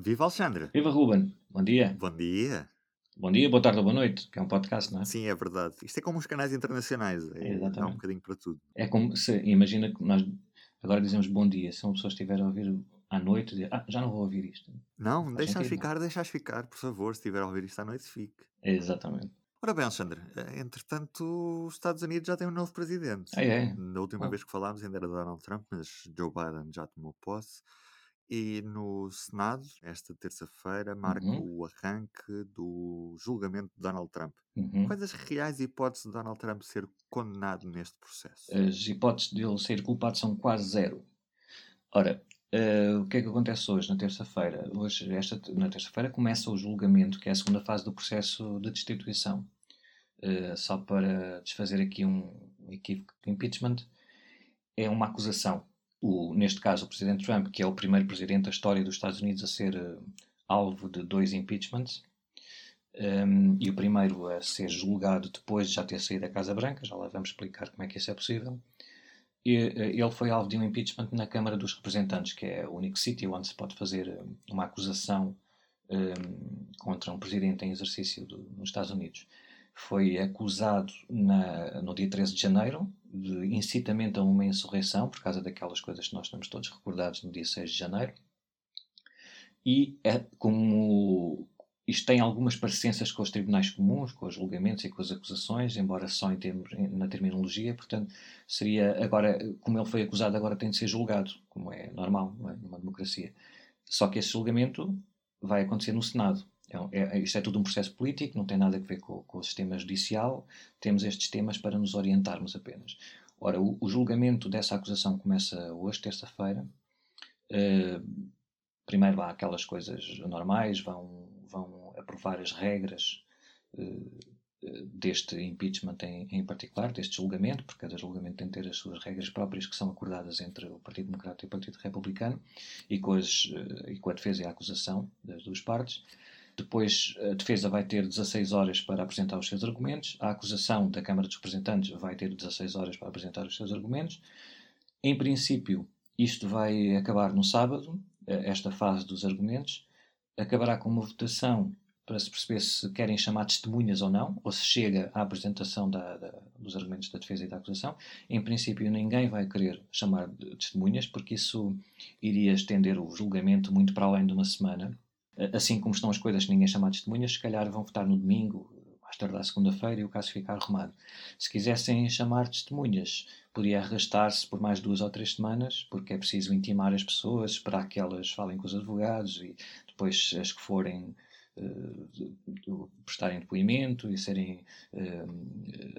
Viva Alexandre! Viva Ruben! Bom dia! Bom dia! Bom dia, boa tarde ou boa noite, que é um podcast, não é? Sim, é verdade. Isto é como os canais internacionais, é, Exatamente. dá um bocadinho para tudo. É como se, imagina que nós agora dizemos bom dia, se uma pessoa estiver a ouvir à noite, diz, ah, já não vou ouvir isto. Não, deixas sentido, ficar, deixas ficar, por favor. Se estiver a ouvir isto à noite, fique. Exatamente. Ora bem, Alexandre, eh, entretanto, os Estados Unidos já têm um novo presidente. Ah, é? Na última vez que falámos ainda era Donald Trump, mas Joe Biden já tomou posse. E no Senado, esta terça-feira, marca Uhum. o arranque do julgamento de Donald Trump. Uhum. Quais as reais hipóteses de Donald Trump ser condenado neste processo? As hipóteses de ele ser culpado são quase zero. Ora, eh, o que é que acontece hoje, na terça-feira? Hoje, esta, na terça-feira, começa o julgamento, que é a segunda fase do processo de destituição. Eh, só para desfazer aqui um equívoco impeachment, é uma acusação. O, neste caso, o presidente Trump, que é o primeiro presidente da história dos Estados Unidos a ser eh, alvo de dois impeachments, um, e o primeiro a ser julgado depois de já ter saído da Casa Branca, já lá vamos explicar como é que isso é possível. E, eh, ele foi alvo de um impeachment na Câmara dos Representantes, que é o único sítio onde se pode fazer eh, uma acusação um, contra um presidente em exercício do, nos Estados Unidos. Foi acusado na, no dia 13 de janeiro de incitamento a uma insurreição, por causa daquelas coisas que nós estamos todos recordados no dia 6 de janeiro. E é como isto tem algumas parecenças com os tribunais comuns, com os julgamentos e com as acusações, embora só em termos, na terminologia, portanto, seria agora, como ele foi acusado, agora tem de ser julgado, como é normal é? numa democracia. Só que esse julgamento vai acontecer no Senado. É, um- é- isto é tudo um processo político, não tem nada a ver com, com o sistema judicial, temos estes temas para nos orientarmos apenas. Ora, o, o julgamento dessa acusação começa hoje, terça-feira. Eh, primeiro há aquelas coisas normais, vão, vão aprovar as regras eh, deste impeachment em, em particular, deste julgamento, porque cada julgamento tem de ter as suas regras próprias que são acordadas entre o Partido Democrata e o Partido Republicano e com, as, eh, e com a defesa e a acusação das duas partes. Depois, a defesa vai ter 16 horas para apresentar os seus argumentos, a acusação da Câmara dos Representantes vai ter 16 horas para apresentar os seus argumentos. Em princípio, isto vai acabar no sábado, eh, esta fase dos argumentos. Acabará com uma votação para se perceber se querem chamar testemunhas ou não, ou se chega à apresentação da- da- dos argumentos da defesa e da acusação. Em princípio, ninguém vai querer chamar testemunhas, porque isso iria estender o julgamento muito para além de uma semana. Assim como estão as coisas que ninguém chama de testemunhas, se calhar vão votar no domingo, mais à segunda-feira, e o caso ficar arrumado. Se quisessem chamar testemunhas, podia arrastar-se por mais duas ou três semanas, porque é preciso intimar as pessoas, esperar que elas falem com os advogados e depois as que forem de- prestarem depoimento e serem eh,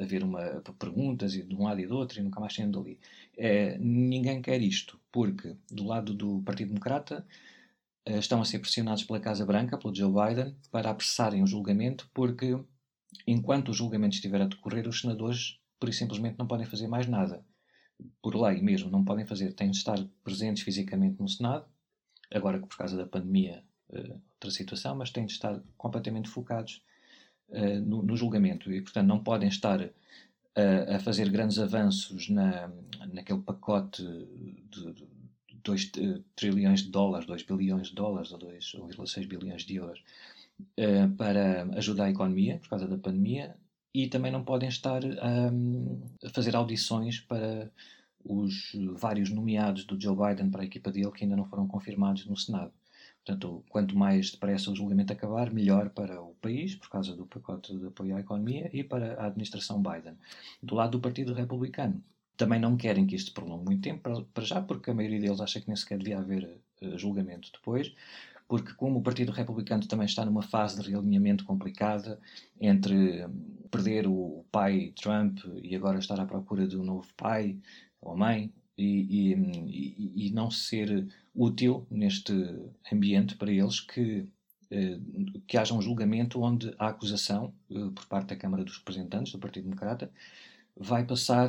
haver uma, perguntas e de um lado e do outro e nunca mais saindo dali. Eh, ninguém quer isto, porque do lado do Partido Democrata estão a ser pressionados pela Casa Branca, pelo Joe Biden, para apressarem o julgamento, porque enquanto o julgamento estiver a decorrer, os senadores, por simplesmente, não podem fazer mais nada. Por lei mesmo, não podem fazer. Têm de estar presentes fisicamente no Senado, agora que por causa da pandemia, eh, outra situação, mas têm de estar completamente focados eh, no, julgamento e, portanto, não podem estar a, a fazer grandes avanços na, naquele pacote de 2 trilhões de dólares, 2 bilhões de dólares ou 2,6 bilhões de euros eh, para ajudar a economia por causa da pandemia e também não podem estar a fazer audições para os vários nomeados do Joe Biden para a equipa dele que ainda não foram confirmados no Senado. Portanto, quanto mais depressa o julgamento acabar, melhor para o país, por causa do pacote de apoio à economia, e para a administração Biden. Do lado do Partido Republicano, também não querem que isto prolongue muito tempo, para- já, porque a maioria deles acha que nem sequer devia haver eh, julgamento depois, porque como o Partido Republicano também está numa fase de realinhamento complicada entre hum, perder o pai Trump e agora estar à procura de um novo pai ou mãe e, e, hum, e não ser útil neste ambiente para eles que eh, que haja um julgamento onde a acusação eh, por parte da Câmara dos Representantes do Partido Democrata vai passar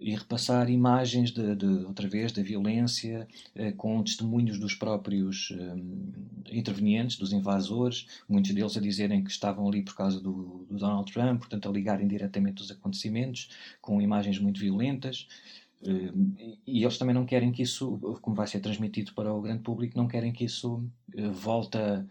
e repassar imagens de, de outra vez da violência eh, com testemunhos dos próprios eh, intervenientes, dos invasores, muitos deles a dizerem que estavam ali por causa do, do Donald Trump, portanto a ligarem diretamente os acontecimentos com imagens muito violentas. Uh, e eles também não querem que isso, como vai ser transmitido para o grande público, não querem que isso uh, volte a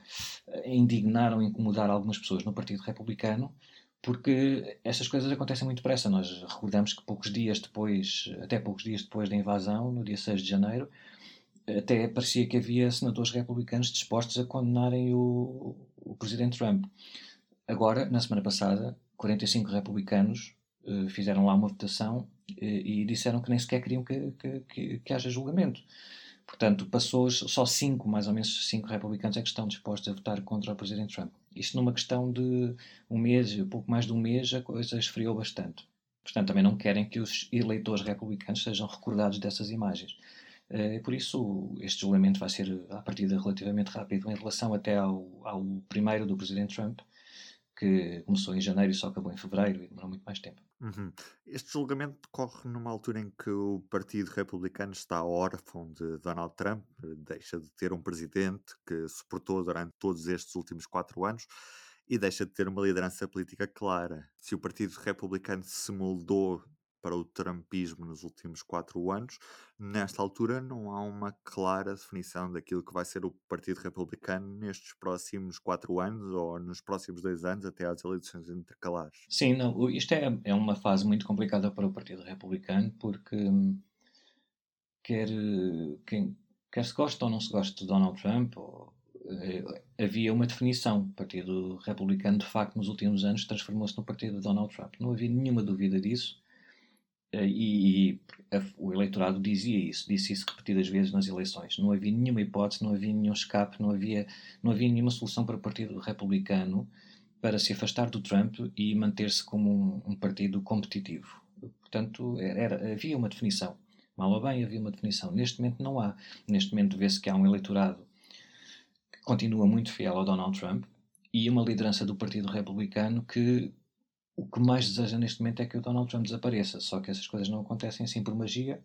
indignar ou incomodar algumas pessoas no Partido Republicano, porque estas coisas acontecem muito depressa. Nós recordamos que poucos dias depois, até poucos dias depois da invasão, no dia 6 de janeiro, até parecia que havia senadores republicanos dispostos a condenarem o, o presidente Trump. Agora, na semana passada, 45 republicanos uh, fizeram lá uma votação uh, e disseram que nem sequer queriam que, que, que, que haja julgamento. Portanto, passou só cinco, mais ou menos cinco republicanos é que estão dispostos a votar contra o presidente Trump. Isto numa questão de um mês, pouco mais de um mês, a coisa esfriou bastante. Portanto, também não querem que os eleitores republicanos sejam recordados dessas imagens. Uh, por isso, este julgamento vai ser, à partida, relativamente rápido em relação até ao, ao primeiro do presidente Trump, que começou em janeiro e só acabou em fevereiro e demorou muito mais tempo. Uhum. Este julgamento decorre numa altura em que o Partido Republicano está órfão de Donald Trump, deixa de ter um presidente que suportou durante todos estes últimos quatro anos e deixa de ter uma liderança política clara. Se o Partido Republicano se moldou para o trumpismo nos últimos quatro anos, nesta altura não há uma clara definição daquilo que vai ser o Partido Republicano nestes próximos quatro anos ou nos próximos dois anos até às eleições intercalares. Sim, não, isto é, é uma fase muito complicada para o Partido Republicano porque hum, quer, quem, quer se gosta ou não se gosta de Donald Trump ou, eh, havia uma definição. O Partido Republicano, de facto, nos últimos anos transformou-se no Partido de Donald Trump. Não havia nenhuma dúvida disso. Eh, e, e a, o eleitorado dizia isso, disse isso repetidas vezes nas eleições. Não havia nenhuma hipótese, não havia nenhum escape, não havia, não havia nenhuma solução para o Partido Republicano para se afastar do Trump e manter-se como um, um, partido competitivo. Portanto, era, havia uma definição. Mal ou bem, havia uma definição. Neste momento não há. Neste momento vê-se que há um eleitorado que continua muito fiel ao Donald Trump e uma liderança do Partido Republicano que o que mais deseja neste momento é que o Donald Trump desapareça. Só que essas coisas não acontecem assim por magia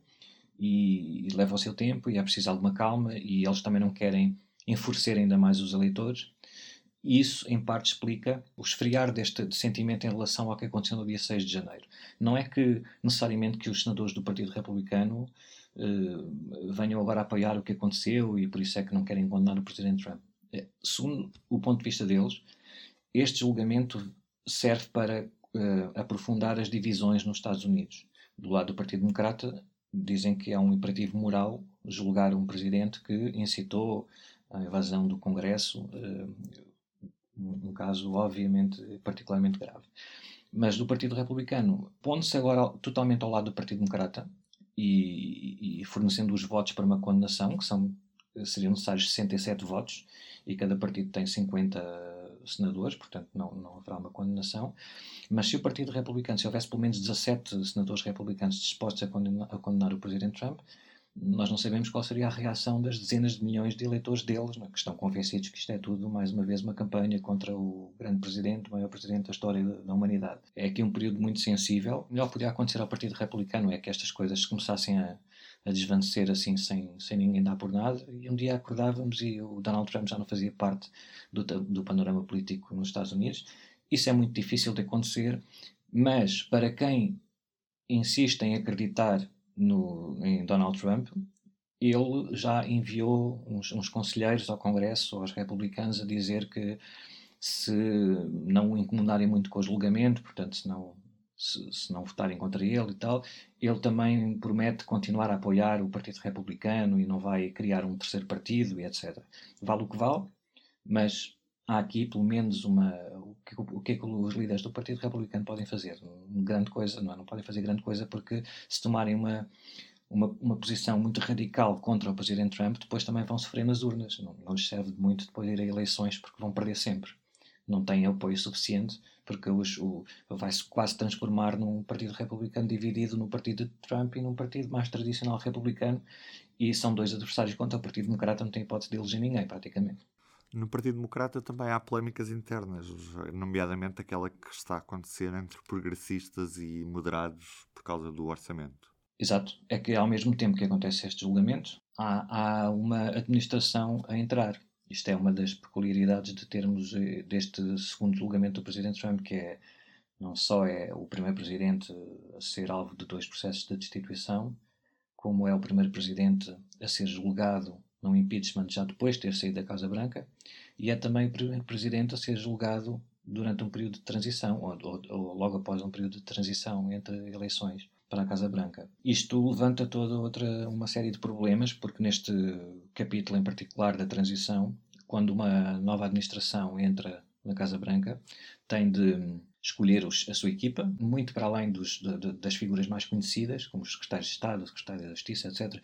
e, e leva o seu tempo e é preciso alguma calma e eles também não querem enfurecer ainda mais os eleitores. Isso, em parte, explica o esfriar deste sentimento em relação ao que aconteceu no dia 6 de janeiro. Não é que necessariamente que os senadores do Partido Republicano uh, venham agora apoiar o que aconteceu e por isso é que não querem condenar o Presidente Trump. É, segundo o ponto de vista deles, este julgamento serve para uh, aprofundar as divisões nos Estados Unidos. Do lado do Partido Democrata, dizem que é um imperativo moral julgar um presidente que incitou a evasão do Congresso, uh, um caso obviamente particularmente grave. Mas do Partido Republicano, pondo-se agora totalmente ao lado do Partido Democrata e, e, fornecendo os votos para uma condenação, que são, seriam necessários 67 votos, e cada partido tem 50 senadores, portanto não, não haverá uma condenação. Mas se o Partido Republicano, se houvesse pelo menos 17 senadores republicanos dispostos a condenar, a condenar o Presidente Trump, nós não sabemos qual seria a reação das dezenas de milhões de eleitores deles, é? que estão convencidos que isto é tudo, mais uma vez, uma campanha contra o grande presidente, o maior presidente da história da humanidade. É aqui um período muito sensível. O melhor que podia acontecer ao Partido Republicano é que estas coisas começassem a, a desvanecer assim sem, sem ninguém dar por nada e um dia acordávamos e o Donald Trump já não fazia parte do, do panorama político nos Estados Unidos. Isso é muito difícil de acontecer, mas para quem insiste em acreditar no, em Donald Trump, ele já enviou uns, uns conselheiros ao Congresso, aos republicanos, a dizer que se não o incomodarem muito com o julgamento, portanto, se não se, se, não votarem contra ele e tal, ele também promete continuar a apoiar o Partido Republicano e não vai criar um terceiro partido e etc. Vale o que vale, mas há aqui pelo menos uma. O que, é que os líderes do Partido Republicano podem fazer? Grande coisa, não, é? não podem fazer grande coisa porque se tomarem uma. Uma, uma posição muito radical contra o Presidente Trump, depois também vão sofrer nas urnas. Não, não lhes serve de muito depois ir a eleições porque vão perder sempre. Não têm apoio suficiente porque os, o, vai-se quase transformar num partido republicano dividido no partido de Trump e num partido mais tradicional republicano e são dois adversários contra o Partido Democrata, não tem hipótese de eleger ninguém, praticamente. No Partido Democrata também há polémicas internas, nomeadamente aquela que está a acontecer entre progressistas e moderados por causa do orçamento. Exato. É que ao mesmo tempo que acontece este julgamento, há, há uma administração a entrar isto é uma das peculiaridades de termos eh, deste segundo julgamento do Presidente Trump, que é não só é o primeiro presidente a ser alvo de dois processos de destituição, como é o primeiro presidente a ser julgado num impeachment já depois de ter saído da Casa Branca, e é também o primeiro presidente a ser julgado durante um período de transição, ou, ou, ou, logo após um período de transição entre eleições para a Casa Branca. Isto levanta toda outra uma série de problemas, porque neste capítulo em particular da transição, quando uma nova administração entra na Casa Branca, tem de escolher os, a sua equipa, muito para além dos, de, de, das figuras mais conhecidas, como os secretários de Estado, o secretário da Justiça, etc.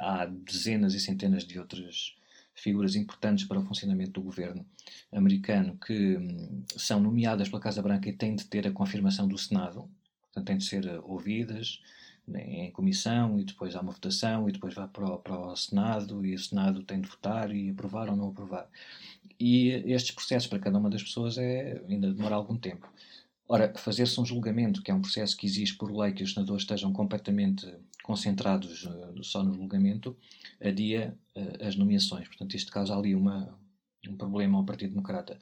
Há dezenas e centenas de outras figuras importantes para o funcionamento do governo americano que hum, são nomeadas pela Casa Branca e têm de ter a confirmação do Senado, portanto, têm de ser eh, ouvidas né, em comissão e depois há uma votação e depois vai para o, para o Senado e o Senado tem de votar e aprovar ou não aprovar. E estes processos para cada uma das pessoas é, ainda demora algum tempo. Ora, fazer-se um julgamento, que é um processo que exige por lei que os senadores estejam completamente concentrados uh, só no julgamento, adia as nomeações. Portanto, isto causa ali uma, um problema ao Partido Democrata.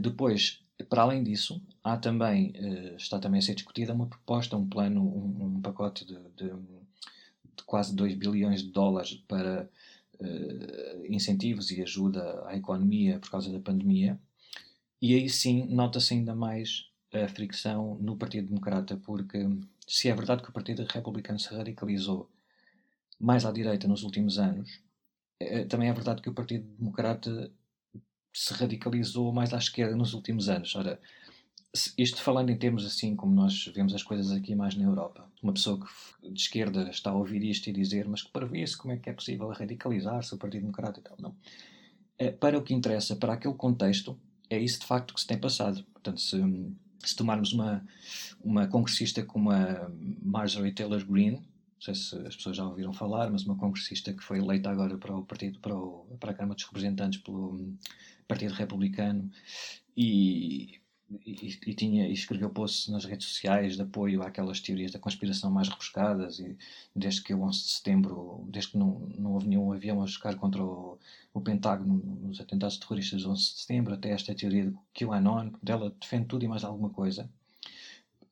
Depois, para além disso, há também, está também a ser discutida uma proposta, um plano, um, um pacote de, de, de, quase 2 bilhões de dólares para incentivos e ajuda à economia por causa da pandemia. E aí sim nota-se ainda mais a fricção no Partido Democrata, porque se é verdade que o Partido Republicano se radicalizou mais à direita nos últimos anos, é, também é verdade que o Partido Democrata se radicalizou mais à esquerda nos últimos anos. Ora, isto falando em termos assim como nós vemos as coisas aqui mais na Europa. Uma pessoa que de esquerda está a ouvir isto e dizer mas que para isso como é que é possível radicalizar-se o Partido Democrata e tal. Não. É, para o que interessa, para aquele contexto, é isso de facto que se tem passado. Portanto, se, se tomarmos uma, uma congressista como a Marjorie Taylor Greene, não sei se as pessoas já ouviram falar, mas uma congressista que foi eleita agora para o partido para, o, para a Câmara dos Representantes pelo Partido Republicano e e, e, tinha, e escreveu posts nas redes sociais de apoio àquelas teorias da conspiração mais rebuscadas e desde que o 11 de setembro, desde que não, não houve nenhum avião a chocar contra o, o Pentágono nos atentados terroristas do 11 de setembro, até esta teoria do QAnon, dela defende tudo e mais alguma coisa.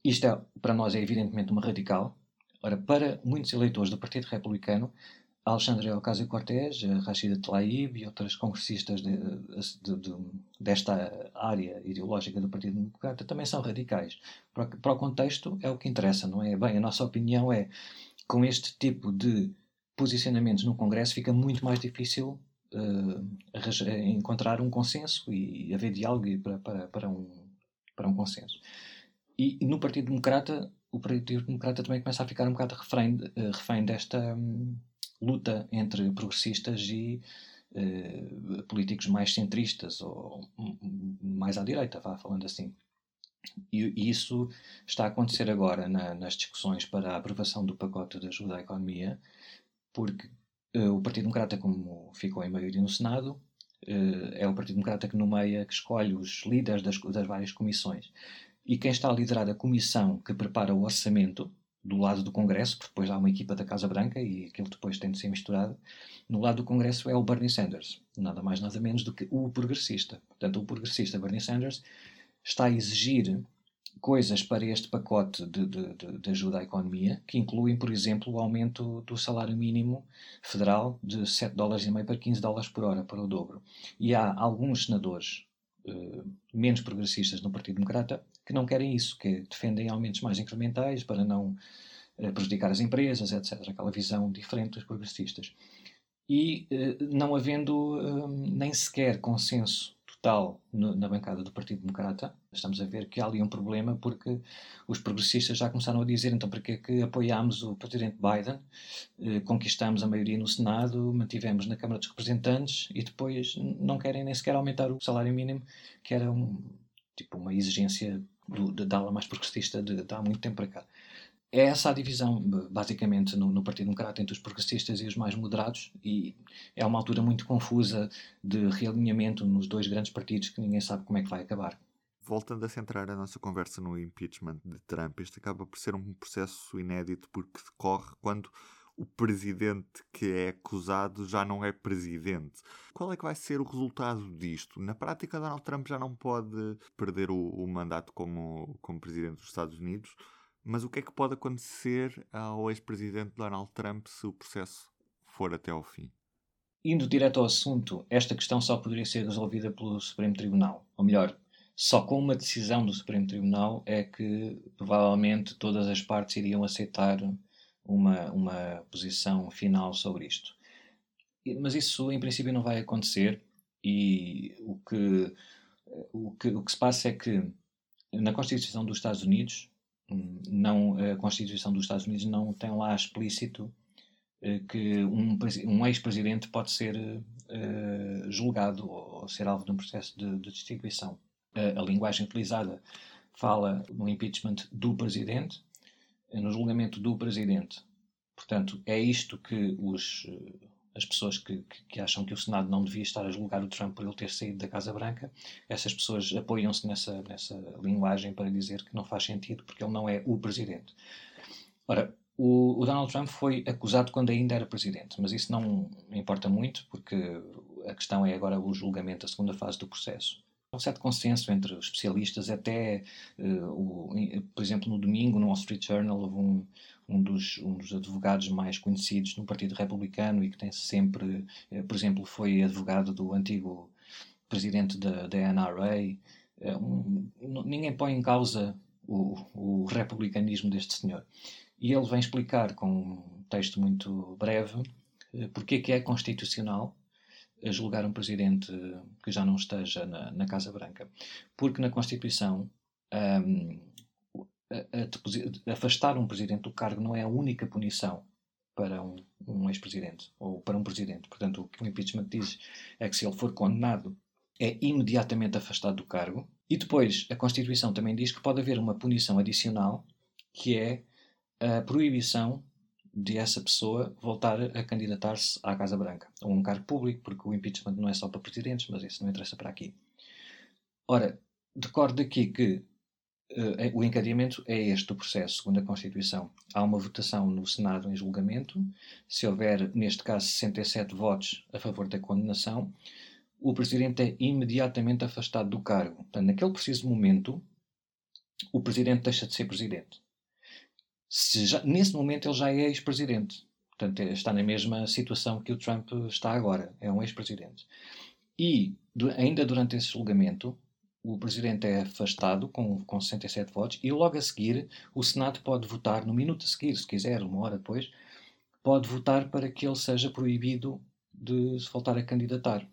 Isto é, para nós é evidentemente uma radical. Ora, para muitos eleitores do Partido Republicano, Alexandre Ocasio-Cortez, Rashida Tlaib e outras congressistas de, de, de, desta área ideológica do Partido Democrata também são radicais. Para, para, o contexto é o que interessa, não é? Bem, a nossa opinião é com este tipo de posicionamentos no Congresso fica muito mais difícil uh, encontrar um consenso e haver diálogo para, para, para, um, para um consenso. E no Partido Democrata, o Partido Democrata também começa a ficar um bocado refém, uh, refém desta. Um, luta entre progressistas e uh, políticos mais centristas ou mais à direita, vá falando assim. E, e isso está a acontecer agora na, nas discussões para a aprovação do pacote de ajuda à economia, porque uh, o Partido Democrata, como ficou em maioria no Senado, uh, é o Partido Democrata que nomeia, que escolhe os líderes das, das várias comissões. E quem está a liderar a comissão que prepara o orçamento do lado do Congresso, porque depois há uma equipa da Casa Branca e aquilo depois tem de ser misturado. No lado do Congresso é o Bernie Sanders, nada mais nada menos do que o progressista. Portanto, o progressista Bernie Sanders está a exigir coisas para este pacote de, de, de, ajuda à economia, que incluem, por exemplo, o aumento do salário mínimo federal de 7 dólares e meio para 15 dólares por hora, para o dobro. E há alguns senadores uh, menos progressistas no Partido Democrata que não querem isso, que defendem aumentos mais incrementais para não eh, prejudicar as empresas, etc. Aquela visão diferente dos progressistas. E eh, não havendo eh, nem sequer consenso total na bancada do Partido Democrata, estamos a ver que há ali um problema porque os progressistas já começaram a dizer então para que é que apoiámos o presidente Biden, conquistamos a maioria no Senado, mantivemos na Câmara dos Representantes e depois não querem nem sequer aumentar o salário mínimo, que era um, tipo uma exigência do, da ala mais progressista de, de há muito tempo para cá. É essa a divisão, basicamente, no, no, Partido Democrata entre os progressistas e os mais moderados, e é uma altura muito confusa de realinhamento nos dois grandes partidos que ninguém sabe como é que vai acabar. Voltando a centrar a nossa conversa no impeachment de Trump, este acaba por ser um processo inédito porque decorre quando o presidente que é acusado já não é presidente. Qual é que vai ser o resultado disto? Na prática, Donald Trump já não pode perder o, o mandato como, como presidente dos Estados Unidos, Mas o que é que pode acontecer ao ex-presidente Donald Trump se o processo for até ao fim? Indo direto ao assunto, esta questão só poderia ser resolvida pelo Supremo Tribunal. Ou melhor, só com uma decisão do Supremo Tribunal é que provavelmente todas as partes iriam aceitar uma, uma posição final sobre isto. Mas isso em princípio não vai acontecer e o que, o que, o que se passa é que na Constituição dos Estados Unidos não, a Constituição dos Estados Unidos não tem lá explícito eh, que um, um ex-presidente pode ser uh, julgado ou ser alvo de um processo de, de destituição. Uh, a linguagem utilizada fala no impeachment do presidente, no julgamento do presidente. Portanto, é isto que os, as pessoas que, que, que, acham que o Senado não devia estar a julgar o Trump por ele ter saído da Casa Branca, essas pessoas apoiam-se nessa, nessa linguagem para dizer que não faz sentido porque ele não é o presidente. Ora, o, o Donald Trump foi acusado quando ainda era presidente, mas isso não importa muito porque a questão é agora o julgamento, a segunda fase do processo. Um certo consenso entre os especialistas, até, uh, o, por exemplo, no domingo, no Wall Street Journal, houve um, um dos, um dos advogados mais conhecidos no Partido Republicano e que tem sempre, eh, por exemplo, foi advogado do antigo presidente da, da NRA. Eh, um, ninguém põe em causa o, o republicanismo deste senhor. E ele vem explicar com um texto muito breve porque é que é constitucional julgar um presidente que já não esteja na, na Casa Branca. Porque na Constituição um, a, a, afastar um presidente do cargo não é a única punição para um, um ex-presidente ou para um presidente. Portanto, o que o impeachment diz é que se ele for condenado, é imediatamente afastado do cargo. E depois, a Constituição também diz que pode haver uma punição adicional, que é a proibição de essa pessoa voltar a candidatar-se à Casa Branca, ou um cargo público, porque o impeachment não é só para presidentes, mas isso não interessa para aqui. Ora, recordo aqui que Uh, o encadeamento é este o processo, segundo a Constituição. Há uma votação no Senado em julgamento. Se houver, neste caso, 67 votos a favor da condenação, o Presidente é imediatamente afastado do cargo. Portanto, naquele preciso momento, o Presidente deixa de ser Presidente. Já, nesse momento, ele já é ex-Presidente. Portanto, é, está na mesma situação que o Trump está agora. É um ex-Presidente. E, do, ainda durante esse julgamento, o presidente é afastado com, com 67 votos e logo a seguir o Senado pode votar, no minuto a seguir, se quiser, uma hora depois, pode votar para que ele seja proibido de se voltar a candidatar.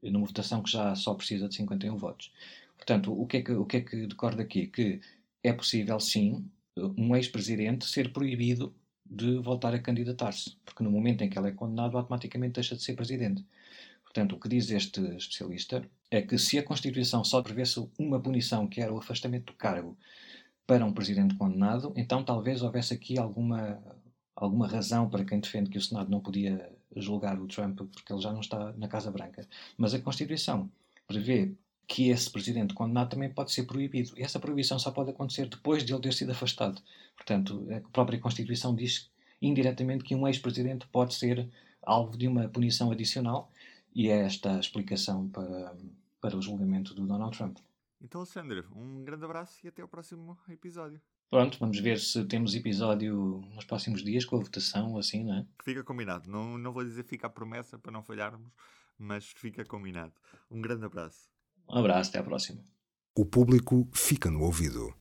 Numa votação que já só precisa de 51 votos. Portanto, o que é que, o que, é que decorre daqui? Que é possível, sim, um ex-presidente ser proibido de voltar a candidatar-se, porque no momento em que ele é condenado, automaticamente deixa de ser presidente. Portanto, o que diz este especialista é que se a Constituição só prevesse uma punição, que era o afastamento do cargo, para um presidente condenado, então talvez houvesse aqui alguma, alguma razão para quem defende que o Senado não podia julgar o Trump porque ele já não está na Casa Branca. Mas a Constituição prevê que esse presidente condenado também pode ser proibido. E essa proibição só pode acontecer depois de ele ter sido afastado. Portanto, a própria Constituição diz indiretamente que um ex-presidente pode ser alvo de uma punição adicional e é esta a explicação para, para o julgamento do Donald Trump. Então, Alexandre, um grande abraço e até ao próximo episódio. Pronto, vamos ver se temos episódio nos próximos dias com a votação, assim, não é? Fica combinado. Não, não vou dizer fica a promessa para não falharmos, mas fica combinado. Um grande abraço. Um abraço, até à próxima. O público fica no ouvido.